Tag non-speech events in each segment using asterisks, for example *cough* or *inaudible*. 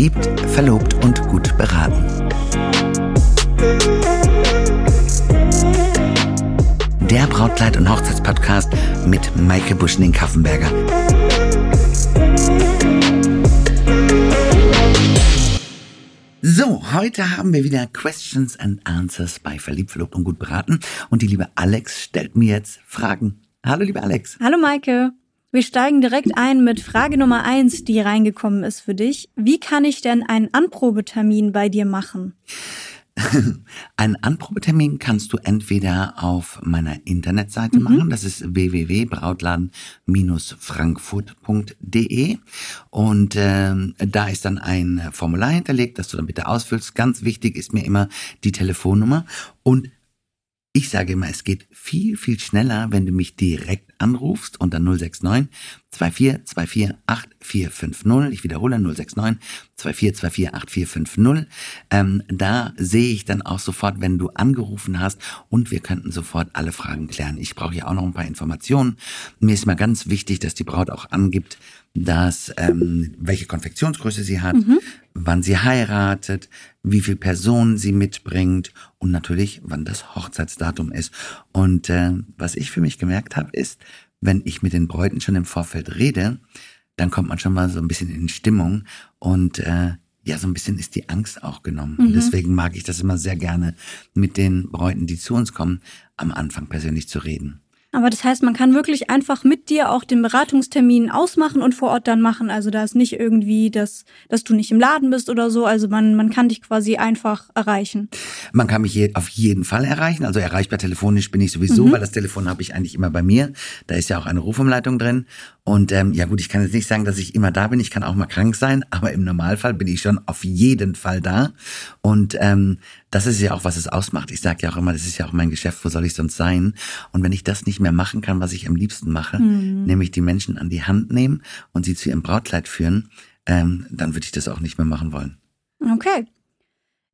Verliebt, verlobt und gut beraten. Der Brautkleid- und Hochzeitspodcast mit Maike Buschning-Kaffenberger. So, heute haben wir wieder Questions and Answers bei Verliebt, Verlobt und Gut beraten. Und die liebe Alex stellt mir jetzt Fragen. Hallo, liebe Alex. Hallo, Maike. Wir steigen direkt ein mit Frage Nummer eins, die reingekommen ist für dich. Wie kann ich denn einen Anprobetermin bei dir machen? *laughs* Einen Anprobetermin kannst du entweder auf meiner Internetseite mhm. machen, das ist www.brautladen-frankfurt.de und äh, da ist dann ein Formular hinterlegt, das du dann bitte ausfüllst. Ganz wichtig ist mir immer die Telefonnummer und ich sage immer, es geht viel, viel schneller, wenn du mich direkt anrufst unter 069 24 24 8450. Ich wiederhole 069 24 24 8450. Ähm, da sehe ich dann auch sofort, wenn du angerufen hast und wir könnten sofort alle Fragen klären. Ich brauche ja auch noch ein paar Informationen. Mir ist mal ganz wichtig, dass die Braut auch angibt, dass ähm, welche Konfektionsgröße sie hat, mhm. wann sie heiratet, wie viel Personen sie mitbringt und natürlich, wann das Hochzeitsdatum ist. Und äh, was ich für mich gemerkt habe, ist, wenn ich mit den Bräuten schon im Vorfeld rede, dann kommt man schon mal so ein bisschen in Stimmung und äh, ja, so ein bisschen ist die Angst auch genommen. Mhm. Und deswegen mag ich das immer sehr gerne, mit den Bräuten, die zu uns kommen, am Anfang persönlich zu reden. Aber das heißt, man kann wirklich einfach mit dir auch den Beratungstermin ausmachen und vor Ort dann machen. Also da ist nicht irgendwie, dass, dass du nicht im Laden bist oder so. Also man, man kann dich quasi einfach erreichen. Man kann mich je, auf jeden Fall erreichen. Also erreichbar telefonisch bin ich sowieso, mhm. weil das Telefon habe ich eigentlich immer bei mir. Da ist ja auch eine Rufumleitung drin. Und ähm, ja gut, ich kann jetzt nicht sagen, dass ich immer da bin. Ich kann auch mal krank sein, aber im Normalfall bin ich schon auf jeden Fall da. Und ähm, das ist ja auch, was es ausmacht. Ich sage ja auch immer, das ist ja auch mein Geschäft, wo soll ich sonst sein? Und wenn ich das nicht mehr machen kann, was ich am liebsten mache, mhm. nämlich die Menschen an die Hand nehmen und sie zu ihrem Brautkleid führen, ähm, dann würde ich das auch nicht mehr machen wollen. Okay.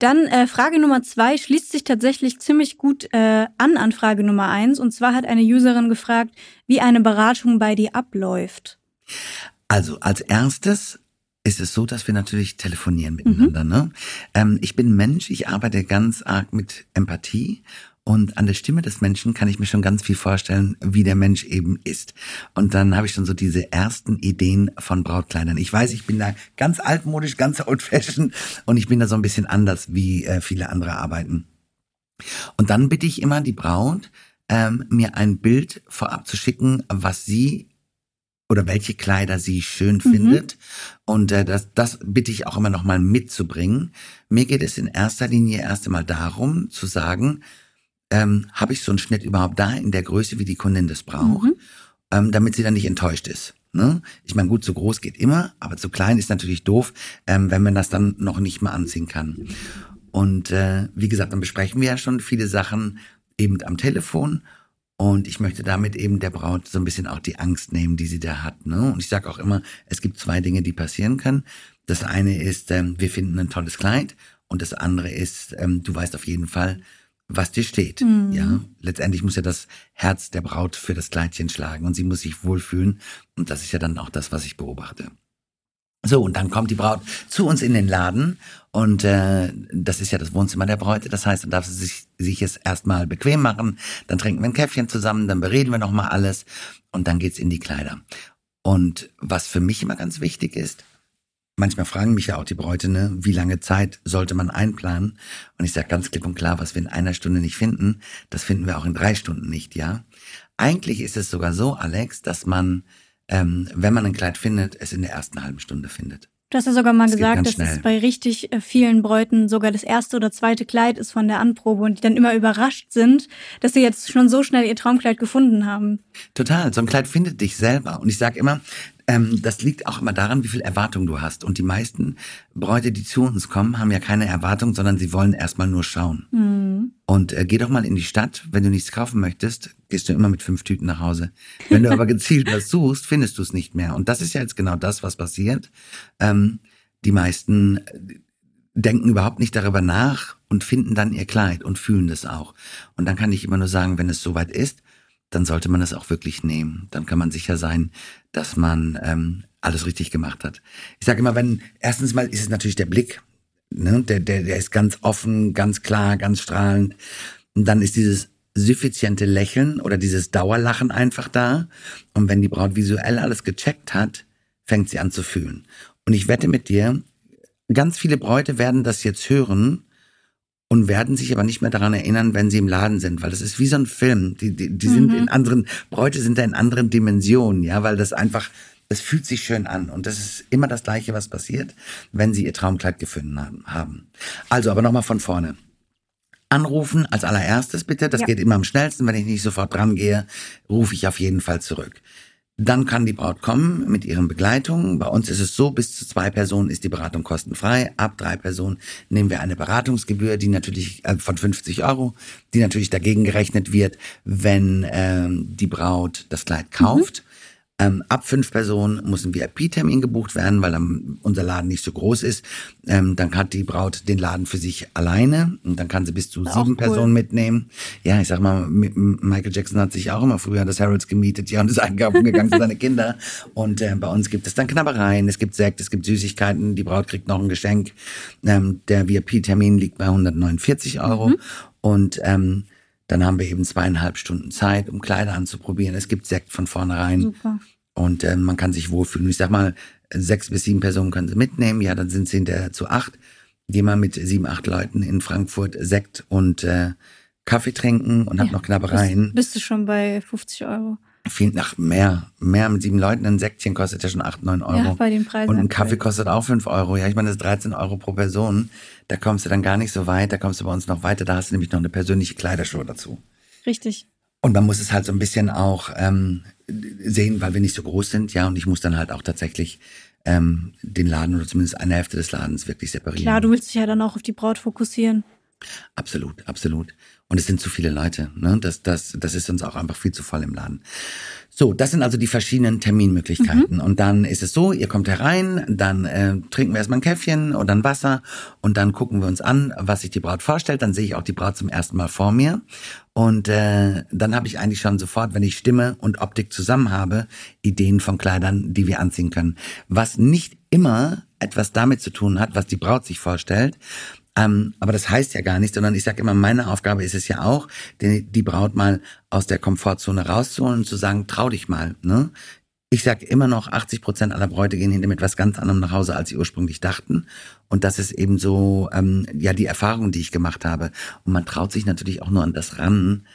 Dann äh, Frage Nummer zwei schließt sich tatsächlich ziemlich gut äh, an an Frage Nummer eins. Und zwar hat eine Userin gefragt, wie eine Beratung bei dir abläuft. Also als erstes ist es so, dass wir natürlich telefonieren miteinander. Mhm. Ne? Ähm, ich bin Mensch, ich arbeite ganz arg mit Empathie und an der Stimme des Menschen kann ich mir schon ganz viel vorstellen, wie der Mensch eben ist. Und dann habe ich schon so diese ersten Ideen von Brautkleidern. Ich weiß, ich bin da ganz altmodisch, ganz old-fashioned und ich bin da so ein bisschen anders, wie äh, viele andere arbeiten. Und dann bitte ich immer die Braut, ähm, mir ein Bild vorab zu schicken, was sie oder welche Kleider sie schön mhm. findet. Und äh, das, das bitte ich auch immer noch mal mitzubringen. Mir geht es in erster Linie erst einmal darum zu sagen, ähm, habe ich so einen Schnitt überhaupt da in der Größe, wie die Kundin das braucht, mhm. ähm, damit sie dann nicht enttäuscht ist. Ne? Ich meine, gut, zu groß geht immer, aber zu klein ist natürlich doof, ähm, wenn man das dann noch nicht mal anziehen kann. Und äh, wie gesagt, dann besprechen wir ja schon viele Sachen eben am Telefon und ich möchte damit eben der Braut so ein bisschen auch die Angst nehmen, die sie da hat. Ne? Und ich sage auch immer, es gibt zwei Dinge, die passieren können. Das eine ist, ähm, wir finden ein tolles Kleid. Und das andere ist, ähm, du weißt auf jeden Fall, was dir steht. Mhm. Ja, letztendlich muss ja das Herz der Braut für das Kleidchen schlagen und sie muss sich wohlfühlen. Und das ist ja dann auch das, was ich beobachte. So, und dann kommt die Braut zu uns in den Laden und äh, das ist ja das Wohnzimmer der Bräute. Das heißt, dann darf sie sich, sich es erstmal bequem machen, dann trinken wir ein Käffchen zusammen, dann bereden wir nochmal alles und dann geht's in die Kleider. Und was für mich immer ganz wichtig ist, manchmal fragen mich ja auch die Bräute, ne, wie lange Zeit sollte man einplanen? Und ich sage ganz klipp und klar, was wir in einer Stunde nicht finden, das finden wir auch in drei Stunden nicht, ja. Eigentlich ist es sogar so, Alex, dass man ähm, wenn man ein Kleid findet, es in der ersten halben Stunde findet. Du hast ja sogar mal das gesagt, dass es bei richtig äh, vielen Bräuten sogar das erste oder zweite Kleid ist von der Anprobe und die dann immer überrascht sind, dass sie jetzt schon so schnell ihr Traumkleid gefunden haben. Total, so ein Kleid findet dich selber. Und ich sage immer, ähm, das liegt auch immer daran, wie viel Erwartung du hast. Und die meisten Bräute, die zu uns kommen, haben ja keine Erwartung, sondern sie wollen erstmal nur schauen. Mhm. Und äh, geh doch mal in die Stadt, wenn du nichts kaufen möchtest, gehst du immer mit fünf Tüten nach Hause. Wenn du aber *laughs* gezielt was suchst, findest du es nicht mehr. Und das ist ja jetzt genau das, was passiert. Ähm, die meisten äh, denken überhaupt nicht darüber nach und finden dann ihr Kleid und fühlen das auch. Und dann kann ich immer nur sagen, wenn es soweit ist, dann sollte man es auch wirklich nehmen. Dann kann man sicher sein, dass man ähm, alles richtig gemacht hat. Ich sage immer, wenn, erstens mal ist es natürlich der Blick, ne? der, der, der ist ganz offen, ganz klar, ganz strahlend. Und dann ist dieses suffiziente Lächeln oder dieses Dauerlachen einfach da. Und wenn die Braut visuell alles gecheckt hat, fängt sie an zu fühlen. Und ich wette mit dir, ganz viele Bräute werden das jetzt hören und werden sich aber nicht mehr daran erinnern, wenn sie im Laden sind, weil das ist wie so ein Film. Die, die, die mhm. sind in anderen, Bräute sind da in anderen Dimensionen, ja, weil das einfach, es fühlt sich schön an und das ist immer das Gleiche, was passiert, wenn sie ihr Traumkleid gefunden haben. Also, aber nochmal von vorne. Anrufen als allererstes bitte, das ja. geht immer am schnellsten. Wenn ich nicht sofort dran gehe, rufe ich auf jeden Fall zurück. Dann kann die Braut kommen mit ihren Begleitungen. Bei uns ist es so, bis zu zwei Personen ist die Beratung kostenfrei. Ab drei Personen nehmen wir eine Beratungsgebühr, die natürlich äh, von 50 Euro, die natürlich dagegen gerechnet wird, wenn ähm, die Braut das Kleid kauft. Mhm. Ähm, ab fünf Personen muss ein VIP-Termin gebucht werden, weil dann unser Laden nicht so groß ist. Ähm, dann hat die Braut den Laden für sich alleine und dann kann sie bis zu sieben cool. Personen mitnehmen. Ja, ich sag mal, Michael Jackson hat sich auch immer früher das Harrods gemietet, ja, und ist *laughs* einkaufen gegangen für seine Kinder. Und äh, bei uns gibt es dann Knabbereien, es gibt Sekt, es gibt Süßigkeiten, die Braut kriegt noch ein Geschenk. Ähm, der VIP-Termin liegt bei 149 Euro. Mhm. Und ähm, dann haben wir eben zweieinhalb Stunden Zeit, um Kleider anzuprobieren. Es gibt Sekt von vornherein. Super. Und äh, man kann sich wohlfühlen. Ich sag mal, sechs bis sieben Personen können sie mitnehmen. Ja, dann sind sie hinterher zu acht. Gehen wir mit sieben, acht Leuten in Frankfurt Sekt und äh, Kaffee trinken und ja, hab noch Knabbereien. Bist, bist du schon bei 50 Euro? Viel nach mehr. Mehr mit sieben Leuten. Ein Säckchen kostet ja schon acht, neun Euro. Ja, bei den Preisen. Und ein Kaffee kostet auch fünf Euro. Ja, ich meine, das ist 13 Euro pro Person. Da kommst du dann gar nicht so weit. Da kommst du bei uns noch weiter. Da hast du nämlich noch eine persönliche Kleidershow dazu. Richtig. Und man muss es halt so ein bisschen auch ähm, sehen, weil wir nicht so groß sind, ja. Und ich muss dann halt auch tatsächlich ähm, den Laden oder zumindest eine Hälfte des Ladens wirklich separieren. Klar, du willst dich ja dann auch auf die Braut fokussieren. Absolut, absolut. Und es sind zu viele Leute. Ne? Das, das, das ist uns auch einfach viel zu voll im Laden. So, das sind also die verschiedenen Terminmöglichkeiten. Mhm. Und dann ist es so, ihr kommt herein, dann äh, trinken wir erstmal ein Käffchen oder ein Wasser und dann gucken wir uns an, was sich die Braut vorstellt. Dann sehe ich auch die Braut zum ersten Mal vor mir. Und äh, dann habe ich eigentlich schon sofort, wenn ich Stimme und Optik zusammen habe, Ideen von Kleidern, die wir anziehen können. Was nicht immer etwas damit zu tun hat, was die Braut sich vorstellt, ähm, aber das heißt ja gar nicht, sondern ich sage immer, meine Aufgabe ist es ja auch, die, die Braut mal aus der Komfortzone rauszuholen und zu sagen, trau dich mal. Ne? Ich sage immer noch, 80 Prozent aller Bräute gehen hinter mit was ganz anderem nach Hause, als sie ursprünglich dachten. Und das ist eben so, ähm, ja, die Erfahrung, die ich gemacht habe. Und man traut sich natürlich auch nur an das ran,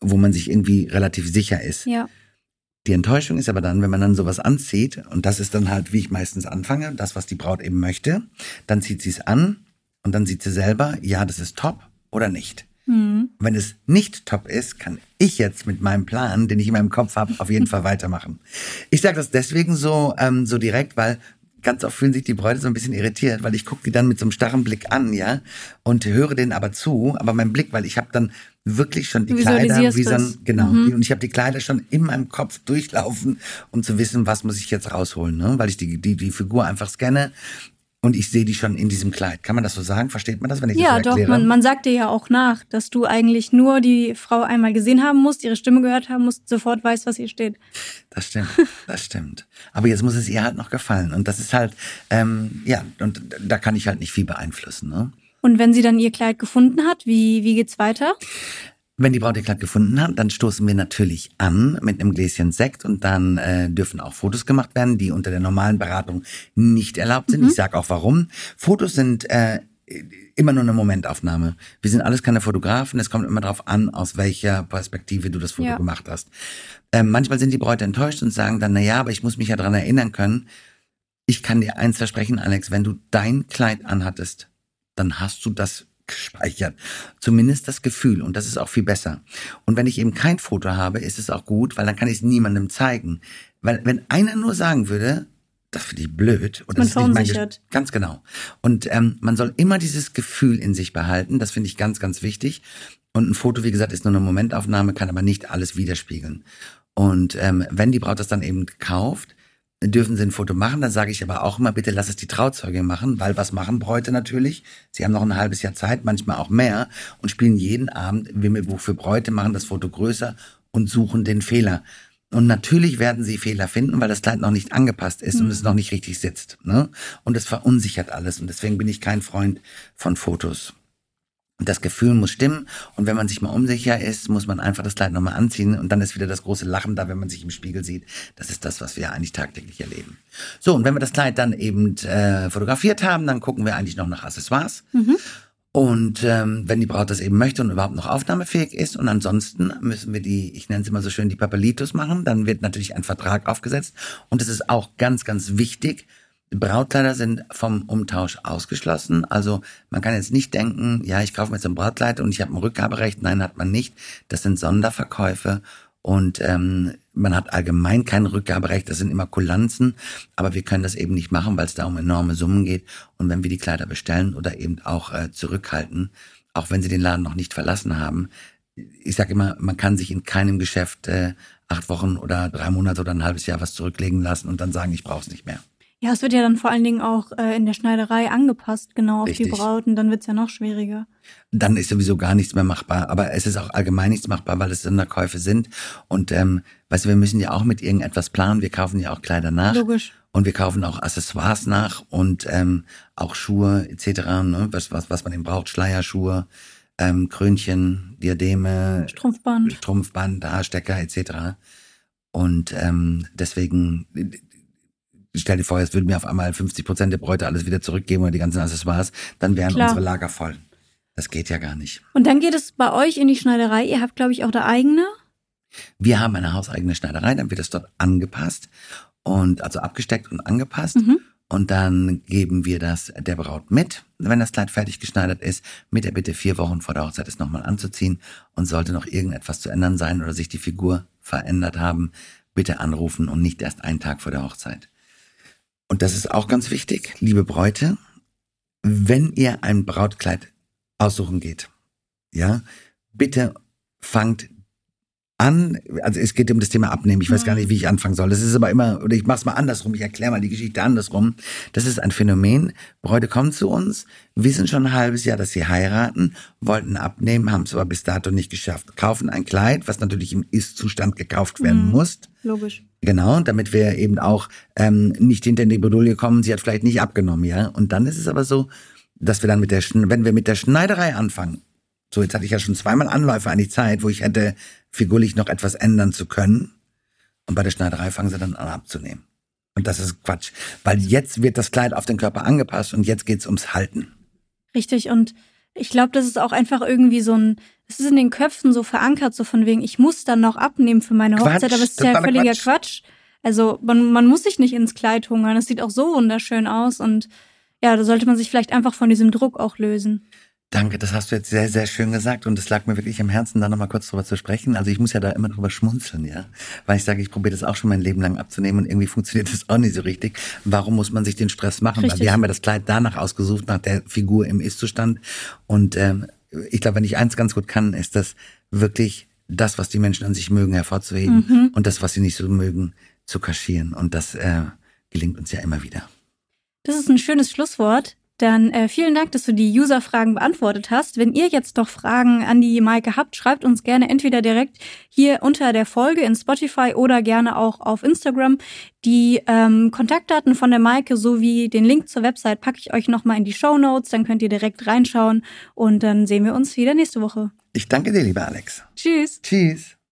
wo man sich irgendwie relativ sicher ist. Ja. Die Enttäuschung ist aber dann, wenn man dann sowas anzieht, und das ist dann halt, wie ich meistens anfange, das, was die Braut eben möchte, dann zieht sie es an und dann sieht sie selber, ja, das ist top oder nicht. Mhm. Wenn es nicht top ist, kann ich jetzt mit meinem Plan, den ich in meinem Kopf habe, auf jeden *laughs* Fall weitermachen. Ich sage das deswegen so, ähm, so direkt, weil ganz oft fühlen sich die Bräute so ein bisschen irritiert, weil ich gucke die dann mit so einem starren Blick an, ja, und höre denen aber zu, aber mein Blick, weil ich habe dann wirklich schon die Kleider, wie so ein, genau, mhm. und ich habe die Kleider schon in meinem Kopf durchlaufen, um zu wissen, was muss ich jetzt rausholen, ne? weil ich die, die, die Figur einfach scanne und ich sehe die schon in diesem Kleid. Kann man das so sagen? Versteht man das, wenn ich ja, das so erkläre? Ja, doch. Man, man sagt dir ja auch nach, dass du eigentlich nur die Frau einmal gesehen haben musst, ihre Stimme gehört haben musst, sofort weißt, was hier steht. Das stimmt, das stimmt. Aber jetzt muss es ihr halt noch gefallen. Und das ist halt, ähm, ja, und da kann ich halt nicht viel beeinflussen. Ne? Und wenn sie dann ihr Kleid gefunden hat, wie, wie geht's weiter? Wenn die Braut ihr Kleid gefunden hat, dann stoßen wir natürlich an mit einem Gläschen Sekt und dann äh, dürfen auch Fotos gemacht werden, die unter der normalen Beratung nicht erlaubt sind. Mhm. Ich sage auch warum. Fotos sind äh, immer nur eine Momentaufnahme. Wir sind alles keine Fotografen. Es kommt immer darauf an, aus welcher Perspektive du das Foto ja. gemacht hast. Ähm, manchmal sind die Bräute enttäuscht und sagen dann, na ja, aber ich muss mich ja dran erinnern können. Ich kann dir eins versprechen, Alex, wenn du dein Kleid anhattest, dann hast du das gespeichert. Zumindest das Gefühl und das ist auch viel besser. Und wenn ich eben kein Foto habe, ist es auch gut, weil dann kann ich es niemandem zeigen. Weil wenn einer nur sagen würde, das finde ich blöd oder man das ist nicht mein ganz genau. Und ähm, man soll immer dieses Gefühl in sich behalten. Das finde ich ganz, ganz wichtig. Und ein Foto, wie gesagt, ist nur eine Momentaufnahme, kann aber nicht alles widerspiegeln. Und ähm, wenn die Braut das dann eben kauft, dürfen sie ein Foto machen. Dann sage ich aber auch immer, bitte lass es die Trauzeugin machen, weil was machen Bräute natürlich? Sie haben noch ein halbes Jahr Zeit, manchmal auch mehr und spielen jeden Abend Wimmelbuch für Bräute, machen das Foto größer und suchen den Fehler. Und natürlich werden sie Fehler finden, weil das Kleid noch nicht angepasst ist mhm. und es noch nicht richtig sitzt. Ne? Und es verunsichert alles. Und deswegen bin ich kein Freund von Fotos. Und das Gefühl muss stimmen. Und wenn man sich mal unsicher ist, muss man einfach das Kleid nochmal anziehen. Und dann ist wieder das große Lachen da, wenn man sich im Spiegel sieht. Das ist das, was wir eigentlich tagtäglich erleben. So, und wenn wir das Kleid dann eben äh, fotografiert haben, dann gucken wir eigentlich noch nach Accessoires. Mhm. Und ähm, wenn die Braut das eben möchte und überhaupt noch aufnahmefähig ist, und ansonsten müssen wir die, ich nenne es immer so schön, die Papelitos machen, dann wird natürlich ein Vertrag aufgesetzt. Und es ist auch ganz, ganz wichtig, Brautkleider sind vom Umtausch ausgeschlossen. Also man kann jetzt nicht denken, ja, ich kaufe mir jetzt ein Brautkleid und ich habe ein Rückgaberecht. Nein, hat man nicht. Das sind Sonderverkäufe und ähm, man hat allgemein kein Rückgaberecht. Das sind immer Kulanzen, aber wir können das eben nicht machen, weil es da um enorme Summen geht. Und wenn wir die Kleider bestellen oder eben auch äh, zurückhalten, auch wenn sie den Laden noch nicht verlassen haben, ich sage immer, man kann sich in keinem Geschäft äh, acht Wochen oder drei Monate oder ein halbes Jahr was zurücklegen lassen und dann sagen, ich brauche es nicht mehr. Ja, es wird ja dann vor allen Dingen auch äh, in der Schneiderei angepasst, genau auf Richtig. die Brauten, dann wird's ja noch schwieriger. Dann ist sowieso gar nichts mehr machbar, aber es ist auch allgemein nichts machbar, weil es Sonderkäufe sind. Und ähm, weißt du, wir müssen ja auch mit irgendetwas planen, wir kaufen ja auch Kleider nach. Logisch. Und wir kaufen auch Accessoires nach und ähm, auch Schuhe etc., ne? was, was, was man eben braucht, Schleierschuhe, ähm, Krönchen, Diademe, Strumpfband, Strumpfband, Haarstecker etc. Und ähm, deswegen stell dir vor, jetzt würden mir auf einmal 50 Prozent der Bräute alles wieder zurückgeben oder die ganzen Accessoires, dann wären Klar. unsere Lager voll. Das geht ja gar nicht. Und dann geht es bei euch in die Schneiderei. Ihr habt, glaube ich, auch da eigene. Wir haben eine hauseigene Schneiderei, dann wird es dort angepasst und also abgesteckt und angepasst. Mhm. Und dann geben wir das der Braut mit, wenn das Kleid fertig geschneidert ist, mit der Bitte vier Wochen vor der Hochzeit es nochmal anzuziehen. Und sollte noch irgendetwas zu ändern sein oder sich die Figur verändert haben, bitte anrufen und nicht erst einen Tag vor der Hochzeit. Und das ist auch ganz wichtig, liebe Bräute, wenn ihr ein Brautkleid aussuchen geht, ja, bitte fangt an, also es geht um das Thema Abnehmen, ich weiß gar nicht, wie ich anfangen soll. Das ist aber immer, oder ich mach's mal andersrum, ich erkläre mal die Geschichte andersrum. Das ist ein Phänomen. Bräute kommen zu uns, wissen schon ein halbes Jahr, dass sie heiraten, wollten abnehmen, haben es aber bis dato nicht geschafft. Kaufen ein Kleid, was natürlich im Ist-Zustand gekauft werden mhm. muss. Logisch. Genau, damit wir eben auch ähm, nicht hinter in die Bredouille kommen, sie hat vielleicht nicht abgenommen, ja. Und dann ist es aber so, dass wir dann mit der, wenn wir mit der Schneiderei anfangen, so jetzt hatte ich ja schon zweimal Anläufe an die Zeit, wo ich hätte figurlich noch etwas ändern zu können. Und bei der Schneiderei fangen sie dann an abzunehmen. Und das ist Quatsch, weil jetzt wird das Kleid auf den Körper angepasst und jetzt geht's ums Halten. Richtig und ich glaube, das ist auch einfach irgendwie so ein, es ist in den Köpfen so verankert, so von wegen, ich muss dann noch abnehmen für meine Hochzeit, Quatsch, aber es ist ja völliger Quatsch. Quatsch. Also man, man muss sich nicht ins Kleid hungern, es sieht auch so wunderschön aus und ja, da sollte man sich vielleicht einfach von diesem Druck auch lösen. Danke, das hast du jetzt sehr, sehr schön gesagt und es lag mir wirklich am Herzen, da nochmal kurz drüber zu sprechen. Also ich muss ja da immer drüber schmunzeln, ja, weil ich sage, ich probiere das auch schon mein Leben lang abzunehmen und irgendwie funktioniert das auch nicht so richtig. Warum muss man sich den Stress machen? Richtig. Weil wir haben ja das Kleid danach ausgesucht, nach der Figur im Ist-Zustand und ähm, ich glaube, wenn ich eins ganz gut kann, ist das wirklich das, was die Menschen an sich mögen, hervorzuheben mhm. und das, was sie nicht so mögen, zu kaschieren und das äh, gelingt uns ja immer wieder. Das ist ein schönes Schlusswort. Dann äh, vielen Dank, dass du die User-Fragen beantwortet hast. Wenn ihr jetzt noch Fragen an die Maike habt, schreibt uns gerne entweder direkt hier unter der Folge in Spotify oder gerne auch auf Instagram. Die ähm, Kontaktdaten von der Maike sowie den Link zur Website packe ich euch nochmal in die Show Notes. Dann könnt ihr direkt reinschauen und dann sehen wir uns wieder nächste Woche. Ich danke dir, lieber Alex. Tschüss. Tschüss.